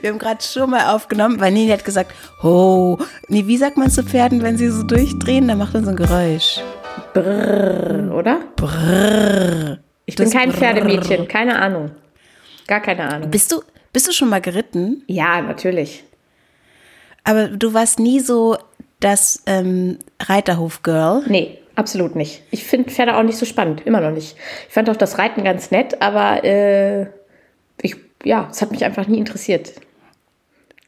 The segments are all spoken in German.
Wir haben gerade schon mal aufgenommen, weil Nini hat gesagt, oh, nee, wie sagt man zu Pferden, wenn sie so durchdrehen? Da macht man so ein Geräusch. Brrr, oder? Brrr. Ich bin kein Pferdemädchen, keine Ahnung. Gar keine Ahnung. Bist du, bist du schon mal geritten? Ja, natürlich. Aber du warst nie so das ähm, Reiterhof-Girl? Nee, absolut nicht. Ich finde Pferde auch nicht so spannend, immer noch nicht. Ich fand auch das Reiten ganz nett, aber äh, ich, ja, es hat mich einfach nie interessiert.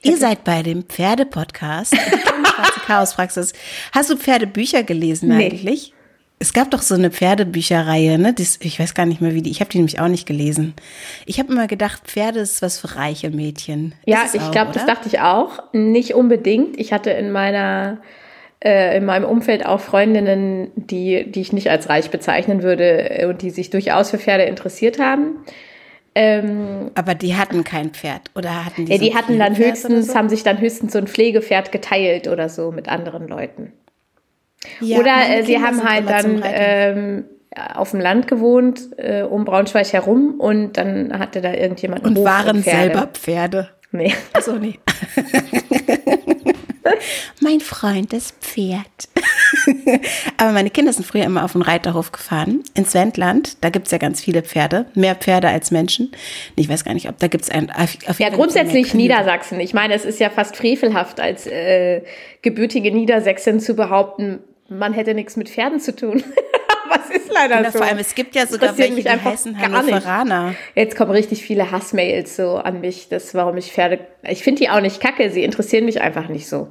Ihr seid bei dem Pferde-Podcast, Chaospraxis. Hast du Pferdebücher gelesen Nee. eigentlich? Es gab doch so eine Pferdebücherreihe, ne? Das, ich weiß gar nicht mehr, wie die. Ich habe die nämlich auch nicht gelesen. Ich habe immer gedacht, Pferde ist was für reiche Mädchen. Ja, ich glaube, das dachte ich auch. Nicht unbedingt. Ich hatte in meiner äh, in meinem Umfeld auch Freundinnen, die, die ich nicht als reich bezeichnen würde äh, und die sich durchaus für Pferde interessiert haben. Ähm, Aber die hatten kein Pferd oder hatten die? ja, so die hatten dann höchstens, so? haben sich dann höchstens so ein Pflegepferd geteilt oder so mit anderen Leuten. Ja, Oder äh, sie haben halt dann ähm, auf dem Land gewohnt, äh, um Braunschweig herum und dann hatte da irgendjemand und Hof waren Pferde. selber Pferde. Nee. Achso, nee. mein Freund, das Pferd. Aber meine Kinder sind früher immer auf den Reiterhof gefahren, ins Wendland. Da gibt es ja ganz viele Pferde, mehr Pferde als Menschen. Ich weiß gar nicht, ob da gibt es ein. Auf, auf Ja, grundsätzlich. Niedersachsen. Ich meine, es ist ja fast frevelhaft, als äh, gebürtige Niedersächsin zu behaupten, man hätte nichts mit Pferden zu tun. Was ist leider so? vor allem, es gibt ja sogar welche, mich einfach heißen. Hannoveraner. Jetzt kommen richtig viele Hassmails so an mich, das warum ich Pferde. Ich finde die auch nicht kacke, sie interessieren mich einfach nicht so.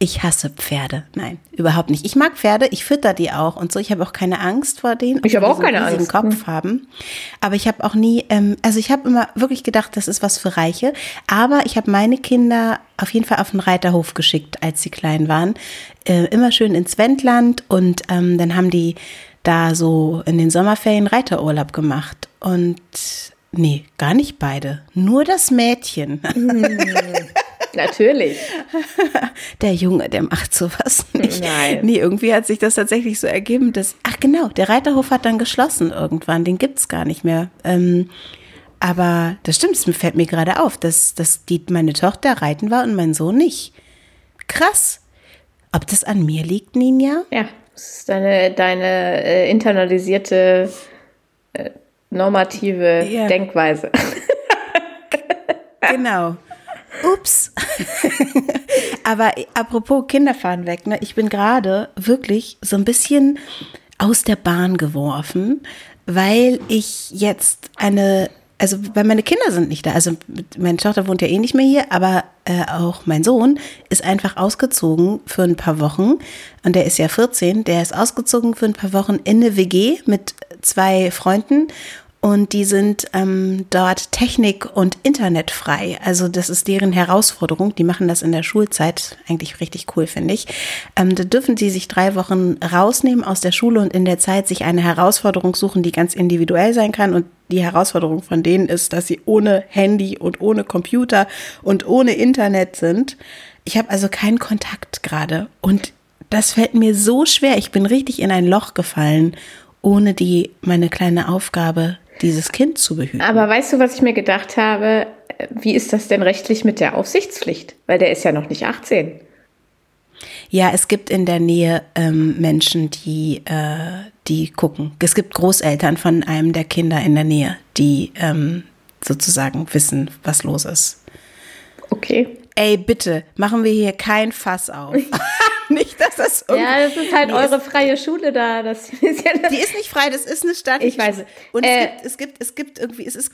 Ich hasse Pferde. Nein, überhaupt nicht. Ich mag Pferde, ich fütter die auch und so. Ich habe auch keine Angst vor denen. Ich habe auch so keine Angst. Kopf haben. Aber ich habe auch nie, ähm, also ich habe immer wirklich gedacht, das ist was für Reiche. Aber ich habe meine Kinder auf jeden Fall auf den Reiterhof geschickt, als sie klein waren. Äh, immer schön ins Wendland und ähm, dann haben die da so in den Sommerferien Reiterurlaub gemacht. Und nee, gar nicht beide. Nur das Mädchen. Natürlich. Der Junge, der macht sowas nicht. Nein. Nee, irgendwie hat sich das tatsächlich so ergeben, dass, ach genau, der Reiterhof hat dann geschlossen irgendwann, den gibt's gar nicht mehr. Ähm, aber das stimmt, es fällt mir gerade auf, dass, dass die, meine Tochter reiten war und mein Sohn nicht. Krass. Ob das an mir liegt, Ninja? Ja, das ist deine, deine äh, internalisierte äh, normative Ja. Denkweise. Genau. Ups. Aber apropos Kinderfahren weg, ne? Ich bin gerade wirklich so ein bisschen aus der Bahn geworfen, weil ich jetzt eine, also weil meine Kinder sind nicht da. Also meine Tochter wohnt ja eh nicht mehr hier, aber äh, auch mein Sohn ist einfach ausgezogen für ein paar Wochen und der ist ja 14. Der ist ausgezogen für ein paar Wochen in eine WG mit zwei Freunden und die sind ähm, dort Technik- und Internetfrei. Also das ist deren Herausforderung. Die machen das in der Schulzeit. Eigentlich richtig cool, finde ich. Ähm, da dürfen sie sich drei Wochen rausnehmen aus der Schule und in der Zeit sich eine Herausforderung suchen, die ganz individuell sein kann. Und die Herausforderung von denen ist, dass sie ohne Handy und ohne Computer und ohne Internet sind. Ich habe also keinen Kontakt gerade. Und das fällt mir so schwer. Ich bin richtig in ein Loch gefallen, ohne die meine kleine Aufgabe, dieses Kind zu behüten. Aber weißt du, was ich mir gedacht habe? Wie ist das denn rechtlich mit der Aufsichtspflicht? Weil der ist ja noch nicht 18. Ja, es gibt in der Nähe ähm, Menschen, die, äh, die gucken. Es gibt Großeltern von einem der Kinder in der Nähe, die ähm, sozusagen wissen, was los ist. Okay. Ey, bitte, machen wir hier kein Fass auf. dass das. Ja, das ist halt eure freie Schule da. Das ist ja Die ist nicht frei, das ist eine staatliche Ich weiß. Schule. Und Äh, es, gibt, es gibt, es gibt irgendwie, es ist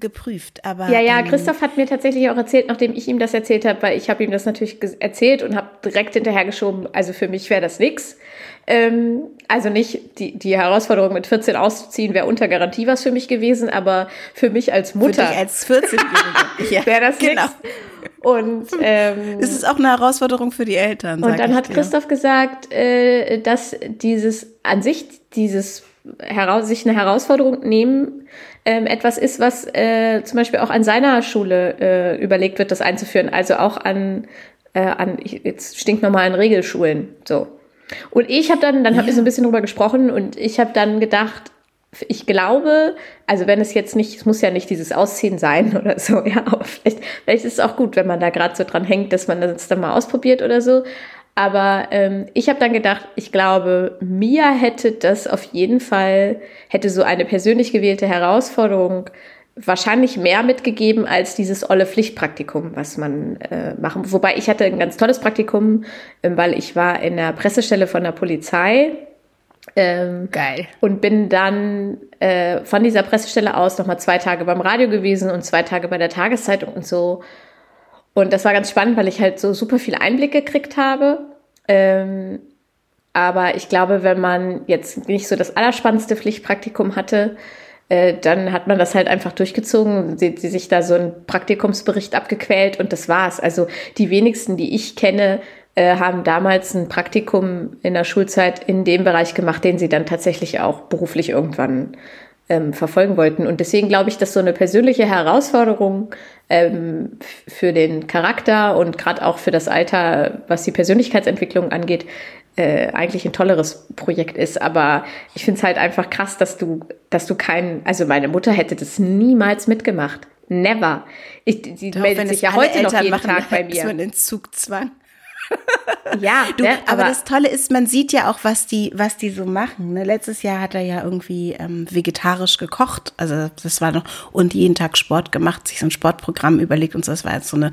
geprüft, aber. Ja, ja, ähm, Christoph hat mir tatsächlich auch erzählt, nachdem ich ihm das erzählt habe, weil ich habe ihm das natürlich erzählt und habe direkt hinterhergeschoben, also für mich wäre das nix. Ähm, also nicht, die, die Herausforderung mit 14 auszuziehen wäre unter Garantie was für mich gewesen, aber für mich als Für Mutter dich als 14-Jährige. ja, wäre das genau. nix. Und, ähm, Es ist auch eine Herausforderung für die Eltern. und dann ich hat dir. Christoph gesagt, äh, dass dieses an sich, dieses heraus, sich eine Herausforderung nehmen, ähm, etwas ist, was äh, zum Beispiel auch an seiner Schule äh, überlegt wird, das einzuführen. Also auch an, äh, an ich- jetzt stinknormalen Regelschulen. So. Und ich habe dann, dann haben wir so ein bisschen drüber gesprochen und ich habe dann gedacht, ich glaube, also wenn es jetzt nicht, es muss ja nicht dieses Ausziehen sein oder so, ja, aber vielleicht, vielleicht ist es auch gut, wenn man da gerade so dran hängt, dass man das dann mal ausprobiert oder so. Aber ähm, ich habe dann gedacht, ich glaube, Mia hätte das auf jeden Fall, hätte so eine persönlich gewählte Herausforderung wahrscheinlich mehr mitgegeben als dieses olle Pflichtpraktikum, was man äh, machen. Wobei ich hatte ein ganz tolles Praktikum, ähm, weil ich war in der Pressestelle von der Polizei. Ähm, Geil. Und bin dann äh, von dieser Pressestelle aus nochmal zwei Tage beim Radio gewesen und zwei Tage bei der Tageszeitung und so. Und das war ganz spannend, weil ich halt so super viel Einblick gekriegt habe. Ähm, aber ich glaube, wenn man jetzt nicht so das allerspannendste Pflichtpraktikum hatte, äh, dann hat man das halt einfach durchgezogen, sie, sie sich da so einen Praktikumsbericht abgequält und das war's. Also die wenigsten, die ich kenne, äh, haben damals ein Praktikum in der Schulzeit in dem Bereich gemacht, den sie dann tatsächlich auch beruflich irgendwann ähm, verfolgen wollten. Und deswegen glaube ich, dass so eine persönliche Herausforderung ähm, für den Charakter und gerade auch für das Alter, was die Persönlichkeitsentwicklung angeht, äh, eigentlich ein tolleres Projekt ist. Aber ich finde es halt einfach krass, dass du, dass du keinen, also meine Mutter hätte das niemals mitgemacht. Never. Ich, sie Doch, meldet sich ja heute noch jeden machen, Tag bei mir. Man in Zugzwang. Ja, du, ne, aber, aber, das Tolle ist, man sieht ja auch, was die, was die so machen. Ne? Letztes Jahr hat er ja irgendwie ähm, vegetarisch gekocht, also das war noch und jeden Tag Sport gemacht, sich so ein Sportprogramm überlegt und so. Das war jetzt so eine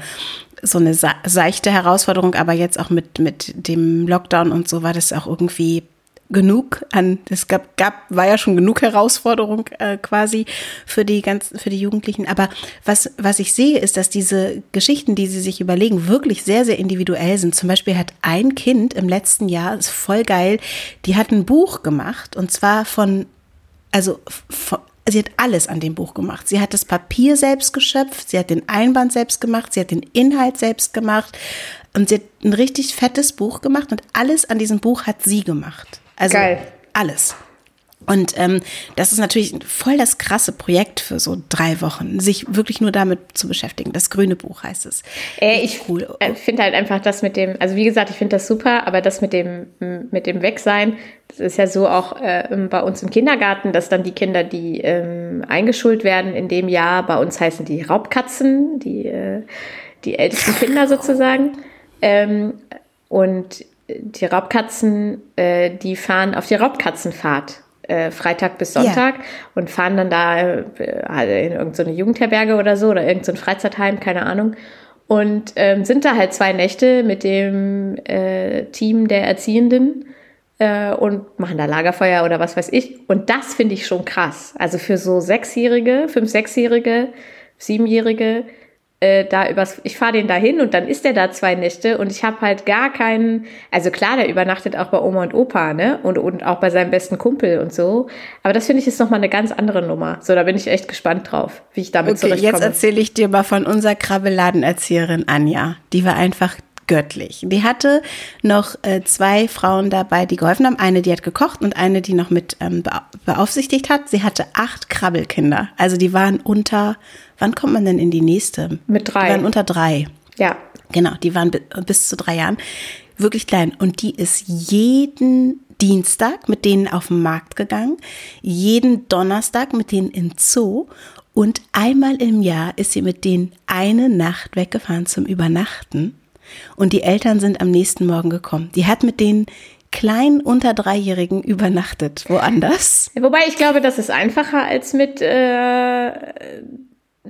so eine seichte Herausforderung, aber jetzt auch mit mit dem Lockdown und so war das auch irgendwie genug an, es gab, gab, war ja schon genug Herausforderung äh, quasi für die ganzen, für die Jugendlichen. Aber was, was ich sehe, ist, dass diese Geschichten, die sie sich überlegen, wirklich sehr, sehr individuell sind. Zum Beispiel hat ein Kind im letzten Jahr, ist voll geil, die hat ein Buch gemacht und zwar von, also von, sie hat alles an dem Buch gemacht. Sie hat das Papier selbst geschöpft, sie hat den Einband selbst gemacht, sie hat den Inhalt selbst gemacht und sie hat ein richtig fettes Buch gemacht und alles an diesem Buch hat sie gemacht. Also Geil. alles. Und ähm, das ist natürlich voll das krasse Projekt für so drei Wochen, sich wirklich nur damit zu beschäftigen. Das grüne Buch heißt es. Äh, ich cool. Äh, finde halt einfach das mit dem, also wie gesagt, ich finde das super, aber das mit dem, mit dem Wegsein, das ist ja so auch äh, bei uns im Kindergarten, dass dann die Kinder, die ähm, eingeschult werden in dem Jahr, bei uns heißen die Raubkatzen, die, äh, die ältesten Kinder sozusagen. Ähm, und die Raubkatzen, äh, die fahren auf die Raubkatzenfahrt. Äh, Freitag bis Sonntag ja. und fahren dann da äh, in irgendeine Jugendherberge oder so oder irgendein Freizeitheim, keine Ahnung. Und ähm, sind da halt zwei Nächte mit dem äh, Team der Erziehenden äh, und machen da Lagerfeuer oder was weiß ich. Und das finde ich schon krass. Also für so Sechsjährige, fünf, Sechsjährige, Siebenjährige, äh, da übers, ich fahre den da hin und dann ist der da zwei Nächte und ich habe halt gar keinen, also klar, der übernachtet auch bei Oma und Opa, ne? Und, und auch bei seinem besten Kumpel und so. Aber das finde ich ist nochmal eine ganz andere Nummer. So, da bin ich echt gespannt drauf, wie ich damit okay, zurechtkomme. Jetzt erzähle ich dir mal von unserer Krabbeladenerzieherin Anja. Die war einfach göttlich. Die hatte noch äh, zwei Frauen dabei, die geholfen haben. Eine, die hat gekocht und eine, die noch mit ähm, beaufsichtigt hat. Sie hatte acht Krabbelkinder. Also die waren unter Wann kommt man denn in die nächste? Mit drei. Die waren unter drei. Ja. Genau, die waren bis zu drei Jahren. Wirklich klein. Und die ist jeden Dienstag mit denen auf den Markt gegangen, jeden Donnerstag mit denen in Zoo und einmal im Jahr ist sie mit denen eine Nacht weggefahren zum Übernachten. Und die Eltern sind am nächsten Morgen gekommen. Die hat mit den kleinen unter Dreijährigen übernachtet, woanders. Wobei ich glaube, das ist einfacher als mit äh,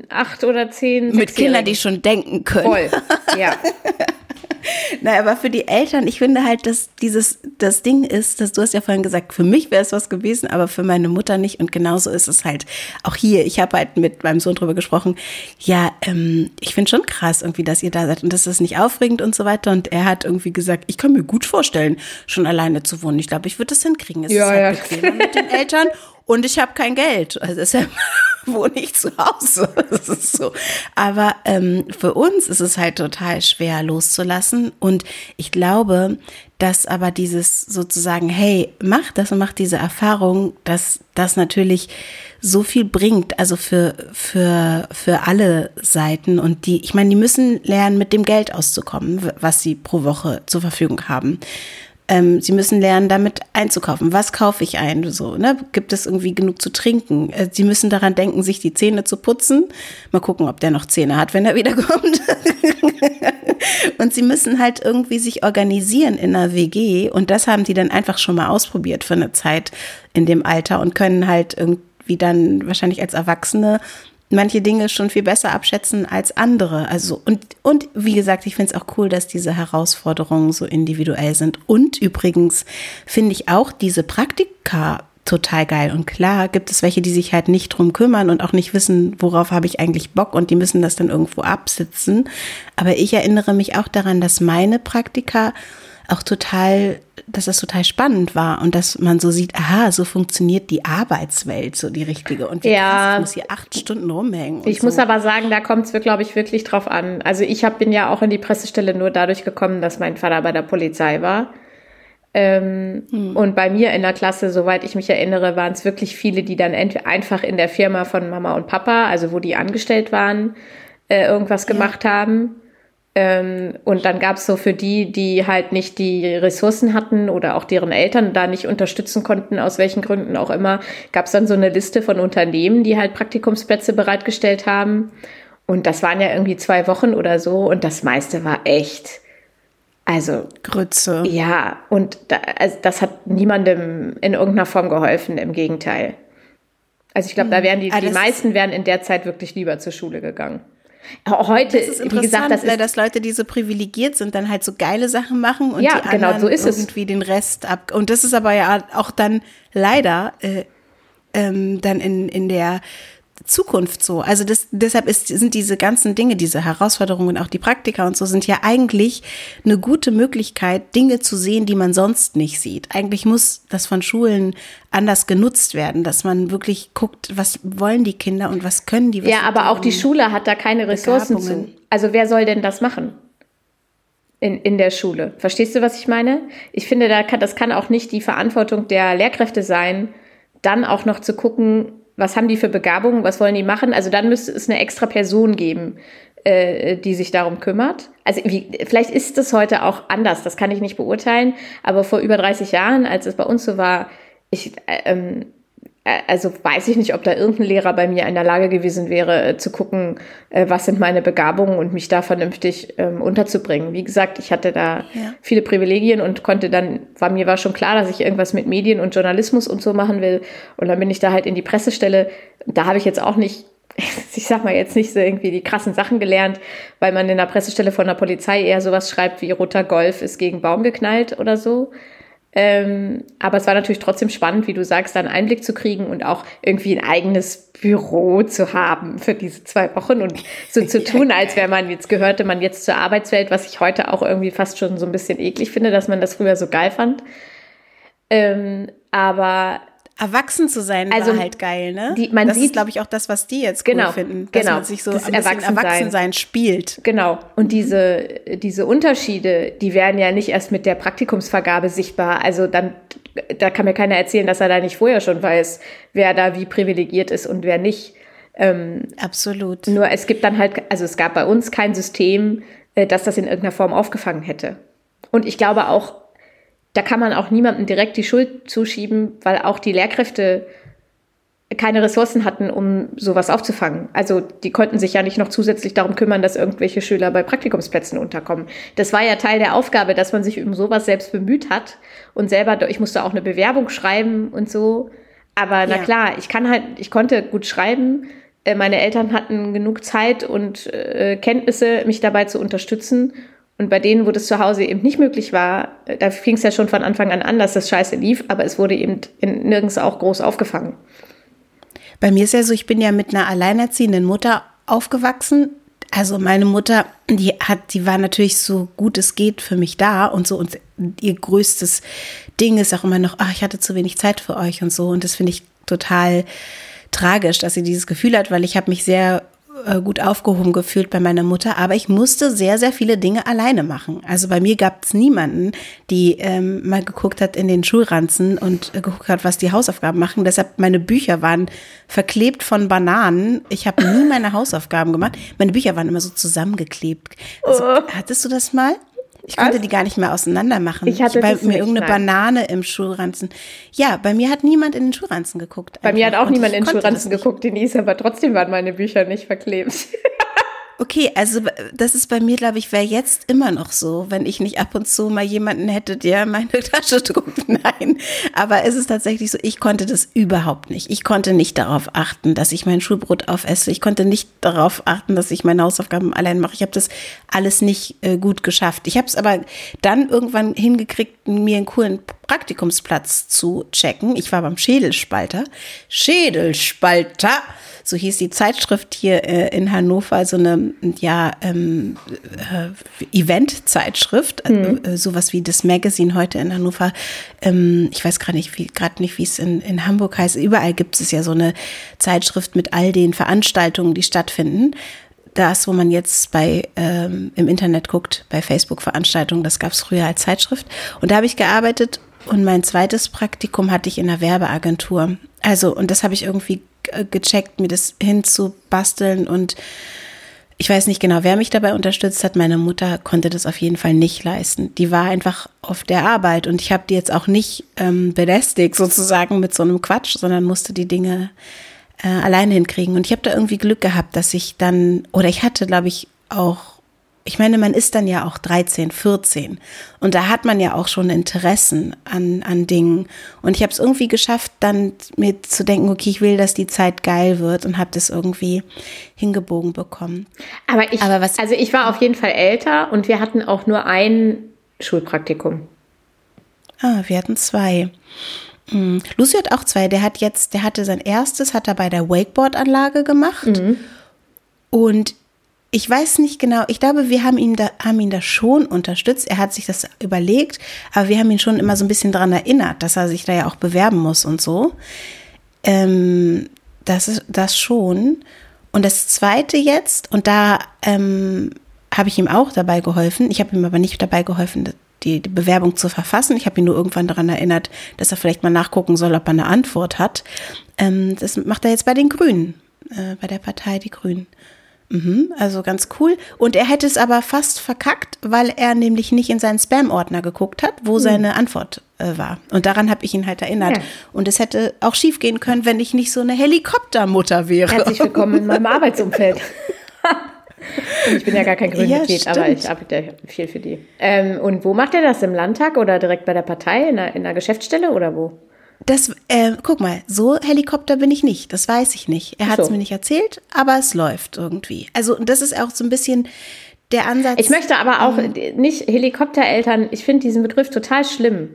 acht oder zehn. Mit Kindern, die schon denken können. Voll, ja. Na, aber für die Eltern, ich finde halt, dass dieses, das Ding ist, dass du hast ja vorhin gesagt, für mich wäre es was gewesen, aber für meine Mutter nicht. Und genauso ist es halt auch hier. Ich habe halt mit meinem Sohn drüber gesprochen. Ja, ähm, ich finde schon krass irgendwie, dass ihr da seid und das ist nicht aufregend und so weiter. Und er hat irgendwie gesagt, ich kann mir gut vorstellen, schon alleine zu wohnen. Ich glaube, ich würde das hinkriegen. Es ja, ist halt ja. mit den Eltern und ich habe kein Geld. Also deshalb wohne ich zu Hause. Das ist so. Aber ähm, für uns ist es halt total schwer loszulassen. Und ich glaube, dass aber dieses sozusagen, hey, mach das und mach diese Erfahrung, dass das natürlich so viel bringt, also für, für, für alle Seiten. Und die, ich meine, die müssen lernen, mit dem Geld auszukommen, was sie pro Woche zur Verfügung haben. Ähm, sie müssen lernen, damit einzukaufen. Was kaufe ich ein? So, ne? Gibt es irgendwie genug zu trinken? Äh, sie müssen daran denken, sich die Zähne zu putzen. Mal gucken, ob der noch Zähne hat, wenn er wiederkommt. und sie müssen halt irgendwie sich organisieren in einer WG. Und das haben die dann einfach schon mal ausprobiert für eine Zeit in dem Alter und können halt irgendwie dann wahrscheinlich als Erwachsene manche Dinge schon viel besser abschätzen als andere. Also und, und wie gesagt, ich finde es auch cool, dass diese Herausforderungen so individuell sind. Und übrigens finde ich auch diese Praktika total geil. Und klar gibt es welche, die sich halt nicht drum kümmern und auch nicht wissen, worauf habe ich eigentlich Bock und die müssen das dann irgendwo absitzen. Aber ich erinnere mich auch daran, dass meine Praktika auch total, dass das total spannend war und dass man so sieht, aha, so funktioniert die Arbeitswelt, so die richtige. Und wie ja. krass, ich muss hier acht Stunden rumhängen. Ich so. muss aber sagen, da kommt es, glaube ich, wirklich drauf an. Also ich hab, bin ja auch in die Pressestelle nur dadurch gekommen, dass mein Vater bei der Polizei war. Ähm, hm. Und bei mir in der Klasse, soweit ich mich erinnere, waren es wirklich viele, die dann einfach in der Firma von Mama und Papa, also wo die angestellt waren, äh, irgendwas ja. gemacht haben. Ähm, und dann gab es so für die, die halt nicht die Ressourcen hatten oder auch deren Eltern da nicht unterstützen konnten, aus welchen Gründen auch immer, gab es dann so eine Liste von Unternehmen, die halt Praktikumsplätze bereitgestellt haben. Und das waren ja irgendwie zwei Wochen oder so und das meiste war echt. Also. Grütze. Ja, und da, also das hat niemandem in irgendeiner Form geholfen, im Gegenteil. Also ich glaube, da mhm. wären die, ah, die meisten wären in der Zeit wirklich lieber zur Schule gegangen. Heute, das ist wie gesagt, das ist, dass Leute, die so privilegiert sind, dann halt so geile Sachen machen und ja, die genau, anderen so ist irgendwie es. den Rest ab. Und das ist aber ja auch dann leider äh, ähm, dann in, in der Zukunft so. Also das, deshalb ist, sind diese ganzen Dinge, diese Herausforderungen, auch die Praktika und so, sind ja eigentlich eine gute Möglichkeit, Dinge zu sehen, die man sonst nicht sieht. Eigentlich muss das von Schulen anders genutzt werden, dass man wirklich guckt, was wollen die Kinder und was können die. Was ja, aber auch die Schule hat da keine Ressourcen zu. Also wer soll denn das machen? In, in der Schule. Verstehst du, was ich meine? Ich finde, da kann, das kann auch nicht die Verantwortung der Lehrkräfte sein, dann auch noch zu gucken, was haben die für Begabungen, was wollen die machen. Also dann müsste es eine extra Person geben, äh, die sich darum kümmert. Also wie, vielleicht ist es heute auch anders, das kann ich nicht beurteilen, aber vor über 30 Jahren, als es bei uns so war, ich, äh, ähm, äh, also weiß ich nicht, ob da irgendein Lehrer bei mir in der Lage gewesen wäre, äh, zu gucken, äh, was sind meine Begabungen und mich da vernünftig ähm, unterzubringen. Wie gesagt, ich hatte da ja. viele Privilegien und konnte dann, war mir war schon klar, dass ich irgendwas mit Medien und Journalismus und so machen will. Und dann bin ich da halt in die Pressestelle. Da habe ich jetzt auch nicht ich sag mal jetzt nicht so irgendwie die krassen Sachen gelernt, weil man in der Pressestelle von der Polizei eher sowas schreibt wie roter Golf ist gegen Baum geknallt oder so. Ähm, aber es war natürlich trotzdem spannend, wie du sagst, da einen Einblick zu kriegen und auch irgendwie ein eigenes Büro zu haben für diese zwei Wochen und so zu tun, als wäre man jetzt gehörte man jetzt zur Arbeitswelt, was ich heute auch irgendwie fast schon so ein bisschen eklig finde, dass man das früher so geil fand. Ähm, aber Erwachsen zu sein also, war halt geil, ne? Die, man das sieht, ist, glaube ich, auch das, was die jetzt cool genau, finden. Dass genau, man sich so das ein Erwachsensein. Erwachsensein spielt. Genau. Und diese, diese Unterschiede, die werden ja nicht erst mit der Praktikumsvergabe sichtbar. Also dann, da kann mir keiner erzählen, dass er da nicht vorher schon weiß, wer da wie privilegiert ist und wer nicht. Ähm, Absolut. Nur es gibt dann halt, also es gab bei uns kein System, äh, das das in irgendeiner Form aufgefangen hätte. Und ich glaube auch, da kann man auch niemandem direkt die Schuld zuschieben, weil auch die Lehrkräfte keine Ressourcen hatten, um sowas aufzufangen. Also die konnten sich ja nicht noch zusätzlich darum kümmern, dass irgendwelche Schüler bei Praktikumsplätzen unterkommen. Das war ja Teil der Aufgabe, dass man sich um sowas selbst bemüht hat und selber, ich musste auch eine Bewerbung schreiben und so. Aber na ja. klar, ich kann halt, ich konnte gut schreiben. Äh, meine Eltern hatten genug Zeit und äh, Kenntnisse, mich dabei zu unterstützen. Und bei denen, wo das zu Hause eben nicht möglich war, äh, da fing es ja schon von Anfang an an, dass das scheiße lief, aber es wurde eben in, nirgends auch groß aufgefangen. Bei mir ist ja so, ich bin ja mit einer alleinerziehenden Mutter aufgewachsen. Also meine Mutter, die hat, die war natürlich so gut es geht für mich da und so und ihr größtes Ding ist auch immer noch, ach, ich hatte zu wenig Zeit für euch und so und das finde ich total tragisch, dass sie dieses Gefühl hat, weil ich habe mich sehr gut aufgehoben gefühlt bei meiner Mutter, aber ich musste sehr, sehr viele Dinge alleine machen. Also bei mir gab es niemanden, die ähm, mal geguckt hat in den Schulranzen und äh, geguckt hat, was die Hausaufgaben machen. Deshalb meine Bücher waren verklebt von Bananen. Ich habe nie meine Hausaufgaben gemacht. Meine Bücher waren immer so zusammengeklebt. Also, oh. Hattest du das mal? Ich konnte die gar nicht mehr auseinander machen. Ich hatte ich, bei mir irgendeine nein. Banane im Schulranzen. Ja, bei mir hat niemand in den Schulranzen geguckt. Bei einfach. mir hat auch niemand in den Schulranzen geguckt, Denise, aber trotzdem waren meine Bücher nicht verklebt. Okay, also das ist bei mir, glaube ich, wäre jetzt immer noch so, wenn ich nicht ab und zu mal jemanden hätte, der meine Tasche druckt. Nein, aber es ist tatsächlich so, ich konnte das überhaupt nicht. Ich konnte nicht darauf achten, dass ich mein Schulbrot aufesse. Ich konnte nicht darauf achten, dass ich meine Hausaufgaben allein mache. Ich habe das alles nicht äh, gut geschafft. Ich habe es aber dann irgendwann hingekriegt, mir einen coolen Praktikumsplatz zu checken. Ich war beim Schädelspalter. Schädelspalter! so hieß die Zeitschrift hier äh, in Hannover, so eine ja, ähm, äh, Event-Zeitschrift, mhm. äh, sowas wie das Magazine heute in Hannover. Ähm, ich weiß gerade nicht, wie gerade nicht, wie es in, in Hamburg heißt. Überall gibt es ja so eine Zeitschrift mit all den Veranstaltungen, die stattfinden das, wo man jetzt bei ähm, im Internet guckt, bei Facebook-Veranstaltungen, das gab es früher als Zeitschrift. Und da habe ich gearbeitet und mein zweites Praktikum hatte ich in einer Werbeagentur. Also, und das habe ich irgendwie äh, gecheckt, mir das hinzubasteln und ich weiß nicht genau, wer mich dabei unterstützt hat. Meine Mutter konnte das auf jeden Fall nicht leisten. Die war einfach auf der Arbeit und ich habe die jetzt auch nicht ähm, belästigt sozusagen mit so einem Quatsch, sondern musste die Dinge äh, alleine hinkriegen. Und ich habe da irgendwie Glück gehabt, dass ich dann, oder ich hatte, glaube ich, auch ich meine, man ist dann ja auch 13, 14 und da hat man ja auch schon Interessen an, an Dingen. Und ich habe es irgendwie geschafft, dann mir zu denken, okay, ich will, dass die Zeit geil wird und habe das irgendwie hingebogen bekommen. Aber ich, Aber was, also ich war auf jeden Fall älter und wir hatten auch nur ein Schulpraktikum. Ah, wir hatten zwei. Mhm. Lucy hat auch zwei. Der hat jetzt, der hatte sein erstes, hat er bei der Wakeboard-Anlage gemacht. Mhm. Und ich weiß nicht genau, ich glaube, wir haben ihn, da, haben ihn da schon unterstützt. Er hat sich das überlegt, aber wir haben ihn schon immer so ein bisschen daran erinnert, dass er sich da ja auch bewerben muss und so. Ähm, das ist das schon. Und das zweite jetzt, und da ähm, habe ich ihm auch dabei geholfen. Ich habe ihm aber nicht dabei geholfen, die, die Bewerbung zu verfassen. Ich habe ihn nur irgendwann daran erinnert, dass er vielleicht mal nachgucken soll, ob er eine Antwort hat. Ähm, das macht er jetzt bei den Grünen, äh, bei der Partei Die Grünen. Mhm, also ganz cool. Und er hätte es aber fast verkackt, weil er nämlich nicht in seinen Spam-Ordner geguckt hat, wo mhm. seine Antwort äh, war. Und daran habe ich ihn halt erinnert. Ja. Und es hätte auch schief gehen können, wenn ich nicht so eine Helikoptermutter wäre. Herzlich willkommen in meinem Arbeitsumfeld. ich bin ja gar kein Grünmitglied, ja, aber ich arbeite ja viel für die. Ähm, und wo macht er das? Im Landtag oder direkt bei der Partei, in der, in der Geschäftsstelle oder wo? Das, äh, guck mal, so Helikopter bin ich nicht, das weiß ich nicht. Er hat es so. mir nicht erzählt, aber es läuft irgendwie. Also, und das ist auch so ein bisschen der Ansatz. Ich möchte aber auch ähm, nicht Helikoptereltern, ich finde diesen Begriff total schlimm.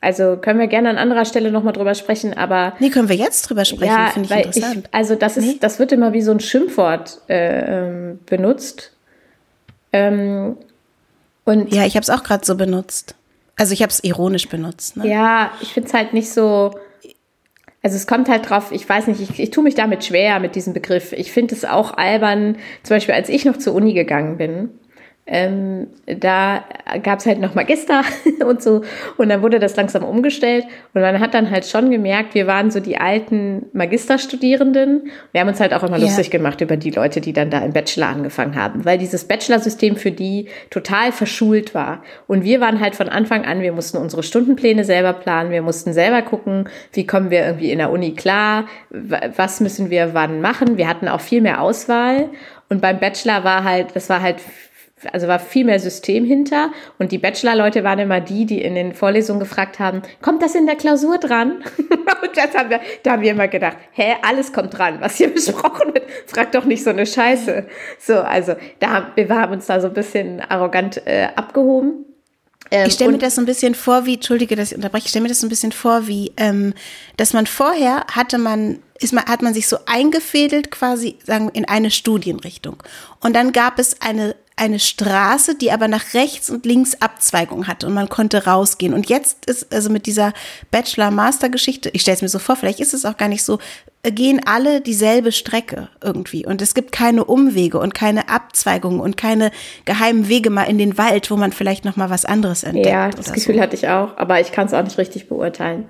Also können wir gerne an anderer Stelle nochmal drüber sprechen, aber. Nee, können wir jetzt drüber sprechen, ja, finde ich interessant. Ich, also das ist, nee? das wird immer wie so ein Schimpfwort äh, ähm, benutzt. Ähm, und ja, ich habe es auch gerade so benutzt. Also ich habe es ironisch benutzt. Ne? Ja, ich finde es halt nicht so. Also es kommt halt drauf, ich weiß nicht, ich, ich tue mich damit schwer mit diesem Begriff. Ich finde es auch albern, zum Beispiel als ich noch zur Uni gegangen bin, ähm, da gab es halt noch Magister und so. Und dann wurde das langsam umgestellt. Und man hat dann halt schon gemerkt, wir waren so die alten Magisterstudierenden. Wir haben uns halt auch immer ja. lustig gemacht über die Leute, die dann da im Bachelor angefangen haben, weil dieses Bachelorsystem für die total verschult war. Und wir waren halt von Anfang an, wir mussten unsere Stundenpläne selber planen, wir mussten selber gucken, wie kommen wir irgendwie in der Uni klar, was müssen wir wann machen. Wir hatten auch viel mehr Auswahl. Und beim Bachelor war halt, das war halt also war viel mehr System hinter. Und die Bachelor-Leute waren immer die, die in den Vorlesungen gefragt haben, kommt das in der Klausur dran? und das haben wir, da haben wir immer gedacht, hä, alles kommt dran, was hier besprochen wird. Frag doch nicht so eine Scheiße. So, also da, wir haben uns da so ein bisschen arrogant äh, abgehoben. Ähm, ich stelle mir das so ein bisschen vor, wie, entschuldige, dass ich unterbreche, ich stelle mir das so ein bisschen vor, wie, ähm, dass man vorher hatte man, ist man, hat man sich so eingefädelt quasi, sagen, in eine Studienrichtung. Und dann gab es eine eine Straße, die aber nach rechts und links Abzweigung hatte und man konnte rausgehen. Und jetzt ist also mit dieser Bachelor-Master-Geschichte, ich stelle es mir so vor, vielleicht ist es auch gar nicht so, gehen alle dieselbe Strecke irgendwie. Und es gibt keine Umwege und keine Abzweigungen und keine geheimen Wege mal in den Wald, wo man vielleicht noch mal was anderes entdeckt. Ja, das Gefühl so. hatte ich auch, aber ich kann es auch nicht richtig beurteilen.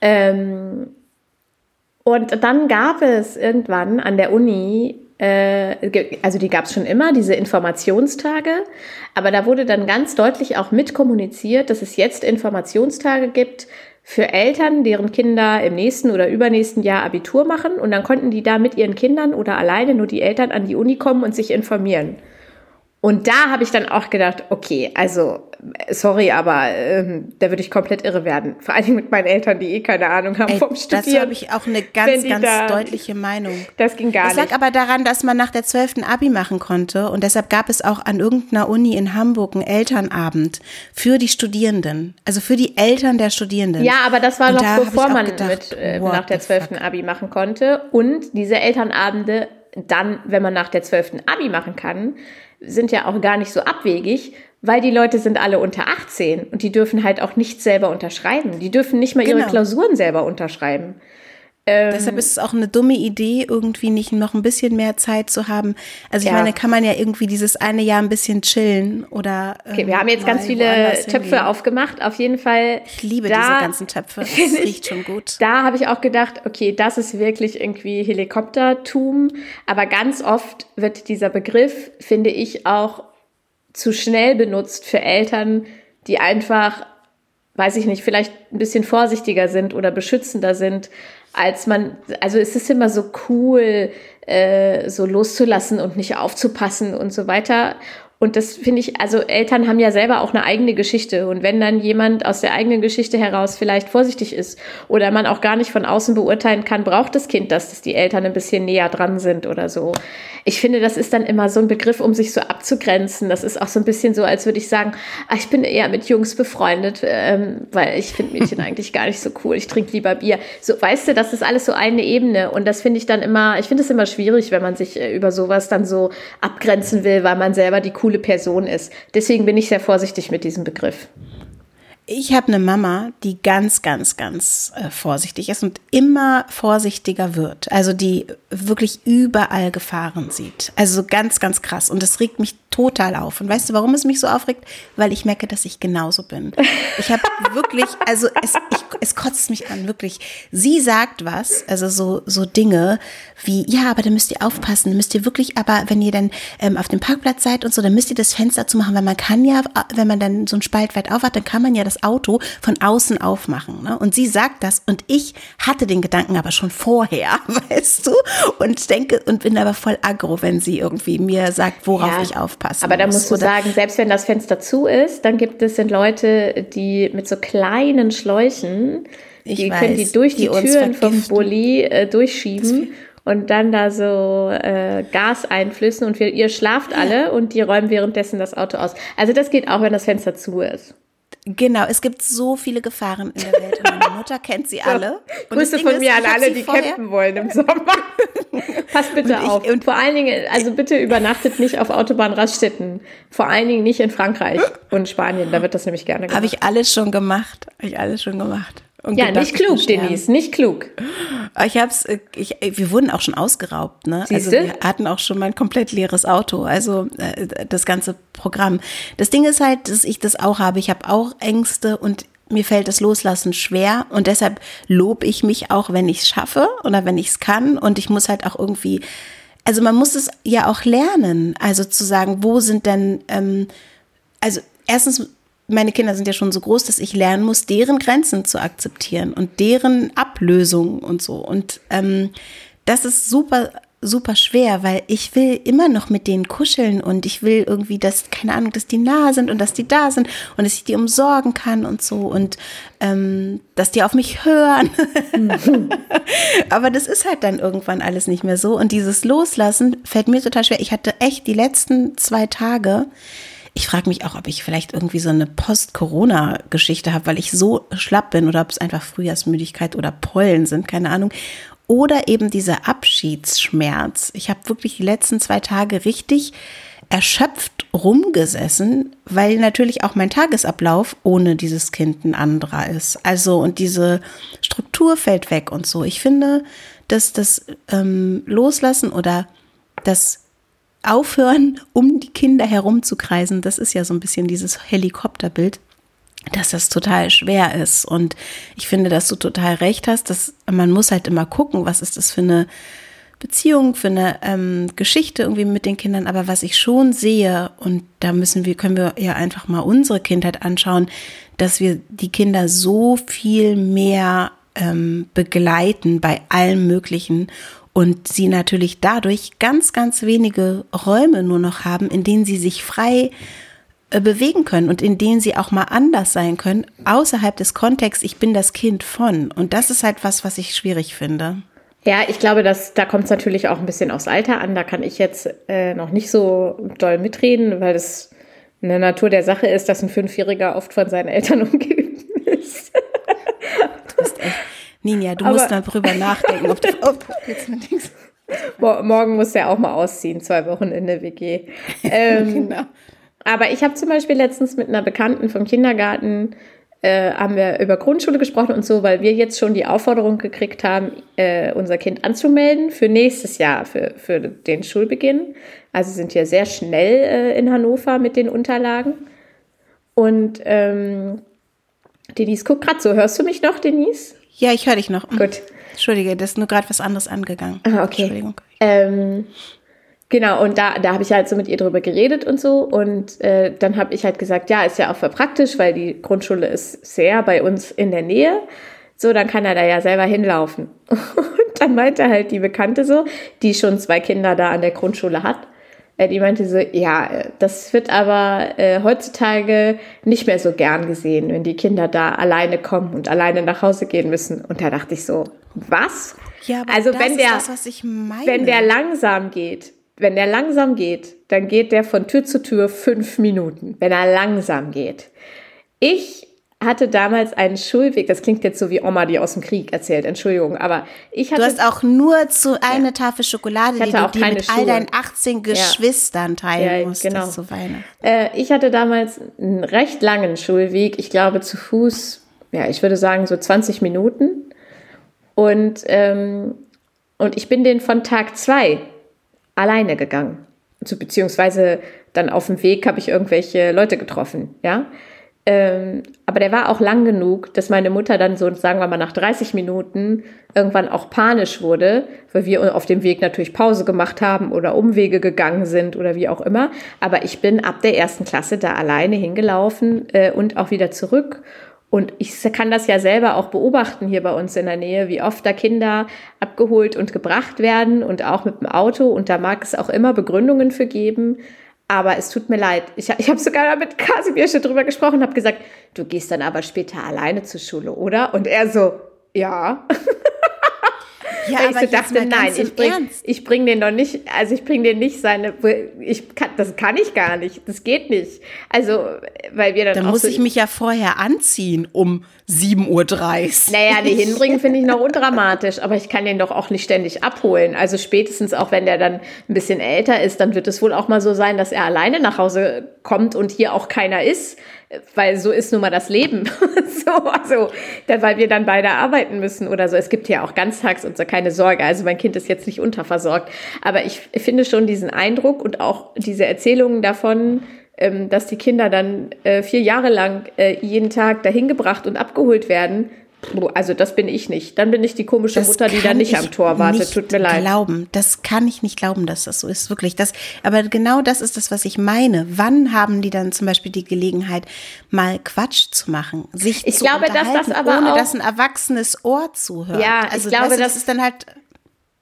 Ähm und dann gab es irgendwann an der Uni also die gab es schon immer, diese Informationstage, aber da wurde dann ganz deutlich auch mitkommuniziert, dass es jetzt Informationstage gibt für Eltern, deren Kinder im nächsten oder übernächsten Jahr Abitur machen und dann konnten die da mit ihren Kindern oder alleine nur die Eltern an die Uni kommen und sich informieren. Und da habe ich dann auch gedacht, okay, also sorry, aber ähm, da würde ich komplett irre werden. Vor allem mit meinen Eltern, die eh keine Ahnung haben Ey, vom Studieren. Dazu habe ich auch eine ganz, ganz da, deutliche Meinung. Das ging gar das nicht. Das lag aber daran, dass man nach der 12. Abi machen konnte und deshalb gab es auch an irgendeiner Uni in Hamburg einen Elternabend für die Studierenden, also für die Eltern der Studierenden. Ja, aber das war und noch da bevor man gedacht, mit äh, nach der 12. Abi machen konnte und diese Elternabende dann, wenn man nach der 12. Abi machen kann, sind ja auch gar nicht so abwegig, weil die Leute sind alle unter 18 und die dürfen halt auch nicht selber unterschreiben. Die dürfen nicht mal genau. ihre Klausuren selber unterschreiben. Ähm, Deshalb ist es auch eine dumme Idee, irgendwie nicht noch ein bisschen mehr Zeit zu haben. Also ich ja. meine, kann man ja irgendwie dieses eine Jahr ein bisschen chillen oder. Okay, wir haben jetzt ganz viele Töpfe hingehen. aufgemacht. Auf jeden Fall. Ich liebe da, diese ganzen Töpfe. Das riecht schon gut. Da habe ich auch gedacht, okay, das ist wirklich irgendwie Helikoptertum. Aber ganz oft wird dieser Begriff, finde ich, auch zu schnell benutzt für Eltern, die einfach, weiß ich nicht, vielleicht ein bisschen vorsichtiger sind oder beschützender sind als man, also es ist immer so cool, äh, so loszulassen und nicht aufzupassen und so weiter. Und das finde ich, also Eltern haben ja selber auch eine eigene Geschichte. Und wenn dann jemand aus der eigenen Geschichte heraus vielleicht vorsichtig ist oder man auch gar nicht von außen beurteilen kann, braucht das Kind das, dass die Eltern ein bisschen näher dran sind oder so. Ich finde, das ist dann immer so ein Begriff, um sich so abzugrenzen. Das ist auch so ein bisschen so, als würde ich sagen, ah, ich bin eher mit Jungs befreundet, ähm, weil ich finde Mädchen eigentlich gar nicht so cool. Ich trinke lieber Bier. So, weißt du, das ist alles so eine Ebene. Und das finde ich dann immer, ich finde es immer schwierig, wenn man sich äh, über sowas dann so abgrenzen will, weil man selber die coole coole Person ist. Deswegen bin ich sehr vorsichtig mit diesem Begriff. Ich habe eine Mama, die ganz, ganz, ganz äh, vorsichtig ist und immer vorsichtiger wird. Also die wirklich überall Gefahren sieht. Also ganz, ganz krass. Und das regt mich total auf. Und weißt du, warum es mich so aufregt? Weil ich merke, dass ich genauso bin. Ich habe wirklich, also es, ich, es kotzt mich an, wirklich. Sie sagt was, also so, so Dinge wie, ja, aber da müsst ihr aufpassen, müsst ihr wirklich, aber wenn ihr dann ähm, auf dem Parkplatz seid und so, dann müsst ihr das Fenster zumachen, weil man kann ja, wenn man dann so ein Spalt weit aufhat, dann kann man ja das Auto von außen aufmachen. Ne? Und sie sagt das und ich hatte den Gedanken aber schon vorher, weißt du, und denke und bin aber voll aggro, wenn sie irgendwie mir sagt, worauf ja. ich aufpasse Aber da musst du sagen, selbst wenn das Fenster zu ist, dann gibt es sind Leute, die mit so kleinen Schläuchen, die weiß, können die durch die, die Türen vom Bulli äh, durchschieben und dann da so äh, Gas einflüssen und wir, ihr schlaft alle und die räumen währenddessen das Auto aus. Also das geht auch, wenn das Fenster zu ist. Genau, es gibt so viele Gefahren in der Welt und meine Mutter kennt sie alle. Und Grüße von mir an alle, die campen wollen im Sommer. Passt bitte und auf. und vor allen Dingen, also bitte übernachtet nicht auf Autobahnraststätten. Vor allen Dingen nicht in Frankreich und Spanien, da wird das nämlich gerne gemacht. Habe ich alles schon gemacht. Habe ich alles schon gemacht. Und ja, nicht klug, Denise, nicht klug. Ich hab's, ich, wir wurden auch schon ausgeraubt, ne? Siehste? Also wir hatten auch schon mein komplett leeres Auto, also äh, das ganze Programm. Das Ding ist halt, dass ich das auch habe. Ich habe auch Ängste und mir fällt das Loslassen schwer und deshalb lobe ich mich auch, wenn ich es schaffe oder wenn ich es kann und ich muss halt auch irgendwie, also man muss es ja auch lernen, also zu sagen, wo sind denn, ähm, also erstens meine Kinder sind ja schon so groß, dass ich lernen muss, deren Grenzen zu akzeptieren und deren Ablösung und so. Und ähm, das ist super, super schwer, weil ich will immer noch mit denen kuscheln und ich will irgendwie, dass, keine Ahnung, dass die nah sind und dass die da sind und dass ich die umsorgen kann und so und ähm, dass die auf mich hören. Mhm. Aber das ist halt dann irgendwann alles nicht mehr so. Und dieses Loslassen fällt mir total schwer. Ich hatte echt die letzten zwei Tage, ich frage mich auch, ob ich vielleicht irgendwie so eine Post-Corona-Geschichte habe, weil ich so schlapp bin oder ob es einfach Frühjahrsmüdigkeit oder Pollen sind, keine Ahnung. Oder eben dieser Abschiedsschmerz. Ich habe wirklich die letzten zwei Tage richtig erschöpft rumgesessen, weil natürlich auch mein Tagesablauf ohne dieses Kind ein anderer ist. Also und diese Struktur fällt weg und so. Ich finde, dass das ähm, Loslassen oder das aufhören, um die Kinder herumzukreisen. Das ist ja so ein bisschen dieses Helikopterbild, dass das total schwer ist. Und ich finde, dass du total recht hast, dass man muss halt immer gucken, was ist das für eine Beziehung, für eine ähm, Geschichte irgendwie mit den Kindern. Aber was ich schon sehe, und da müssen wir, können wir ja einfach mal unsere Kindheit anschauen, dass wir die Kinder so viel mehr ähm, begleiten bei allem Möglichen und sie natürlich dadurch ganz, ganz wenige Räume nur noch haben, in denen sie sich frei äh, bewegen können und in denen sie auch mal anders sein können, außerhalb des Kontexts, ich bin das Kind von. Und das ist halt was, was ich schwierig finde. Ja, ich glaube, dass da kommt es natürlich auch ein bisschen aufs Alter an. Da kann ich jetzt äh, noch nicht so doll mitreden, weil das eine Natur der Sache ist, dass ein Fünfjähriger oft von seinen Eltern umgeben ist. Ninja, du Aber, musst mal drüber nachdenken, ob du oh, jetzt mit nichts. Morgen muss er auch mal ausziehen, zwei Wochen in der WG. Ähm, genau. Aber ich habe zum Beispiel letztens mit einer Bekannten vom Kindergarten äh, haben wir über Grundschule gesprochen und so, weil wir jetzt schon die Aufforderung gekriegt haben, äh, unser Kind anzumelden für nächstes Jahr, für, für den Schulbeginn. Also sind wir sehr schnell äh, in Hannover mit den Unterlagen. Und ähm, Denise guckt gerade so. Hörst du mich noch, Denise? Ja, ich höre dich noch. Gut. Entschuldige, das ist nur gerade was anderes angegangen. Ah, okay. Entschuldigung. Ähm, Genau, und da, da habe ich halt so mit ihr drüber geredet und so. Und äh, dann habe ich halt gesagt, ja, ist ja auch voll praktisch, weil die Grundschule ist sehr bei uns in der Nähe. So, dann kann er da ja selber hinlaufen. Und dann meinte halt die Bekannte so, die schon zwei Kinder da an der Grundschule hat, die meinte so, ja, das wird aber äh, heutzutage nicht mehr so gern gesehen, wenn die Kinder da alleine kommen und alleine nach Hause gehen müssen. Und da dachte ich so, was? Ja, aber also wenn der, das, wenn der langsam geht, wenn der langsam geht, dann geht der von Tür zu Tür fünf Minuten, wenn er langsam geht. Ich hatte damals einen Schulweg, das klingt jetzt so wie Oma, die aus dem Krieg erzählt, Entschuldigung, aber ich hatte. Du hast auch nur zu eine ja. Tafel Schokolade, die du die mit Schuhe. all deinen 18 Geschwistern ja. teilen ja, musstest genau. zu Weihnachten. Äh, ich hatte damals einen recht langen Schulweg, ich glaube zu Fuß, ja, ich würde sagen so 20 Minuten. Und, ähm, und ich bin den von Tag zwei alleine gegangen. Also, beziehungsweise dann auf dem Weg habe ich irgendwelche Leute getroffen, ja. Ähm, aber der war auch lang genug, dass meine Mutter dann so, sagen wir mal, nach 30 Minuten irgendwann auch panisch wurde, weil wir auf dem Weg natürlich Pause gemacht haben oder Umwege gegangen sind oder wie auch immer. Aber ich bin ab der ersten Klasse da alleine hingelaufen äh, und auch wieder zurück. Und ich kann das ja selber auch beobachten hier bei uns in der Nähe, wie oft da Kinder abgeholt und gebracht werden und auch mit dem Auto. Und da mag es auch immer Begründungen für geben. Aber es tut mir leid. Ich, ich habe sogar mit Kasimir schon drüber gesprochen, habe gesagt, du gehst dann aber später alleine zur Schule, oder? Und er so, ja. Ja, Weil ich so dachte, nein, ich bring, ich bring den doch nicht, also ich bring den nicht seine, ich kann, das kann ich gar nicht, das geht nicht. Also, weil wir dann Da muss so, ich mich ja vorher anziehen um 7.30 Uhr. Naja, die hinbringen finde ich noch undramatisch, aber ich kann den doch auch nicht ständig abholen. Also spätestens auch, wenn der dann ein bisschen älter ist, dann wird es wohl auch mal so sein, dass er alleine nach Hause kommt und hier auch keiner ist weil so ist nun mal das Leben. so, also, weil wir dann beide arbeiten müssen oder so. Es gibt ja auch ganztags und so keine Sorge. Also mein Kind ist jetzt nicht unterversorgt. Aber ich finde schon diesen Eindruck und auch diese Erzählungen davon, ähm, dass die Kinder dann äh, vier Jahre lang äh, jeden Tag dahin gebracht und abgeholt werden, also das bin ich nicht. Dann bin ich die komische das Mutter, die da nicht am Tor wartet. Tut mir leid. Glauben, das kann ich nicht glauben, dass das so ist. Wirklich. Das, aber genau das ist das, was ich meine. Wann haben die dann zum Beispiel die Gelegenheit, mal Quatsch zu machen, sich ich zu glaube, dass das aber ohne auch, dass ein erwachsenes Ohr zuhört. Ja, also ich glaube, das ist dann halt,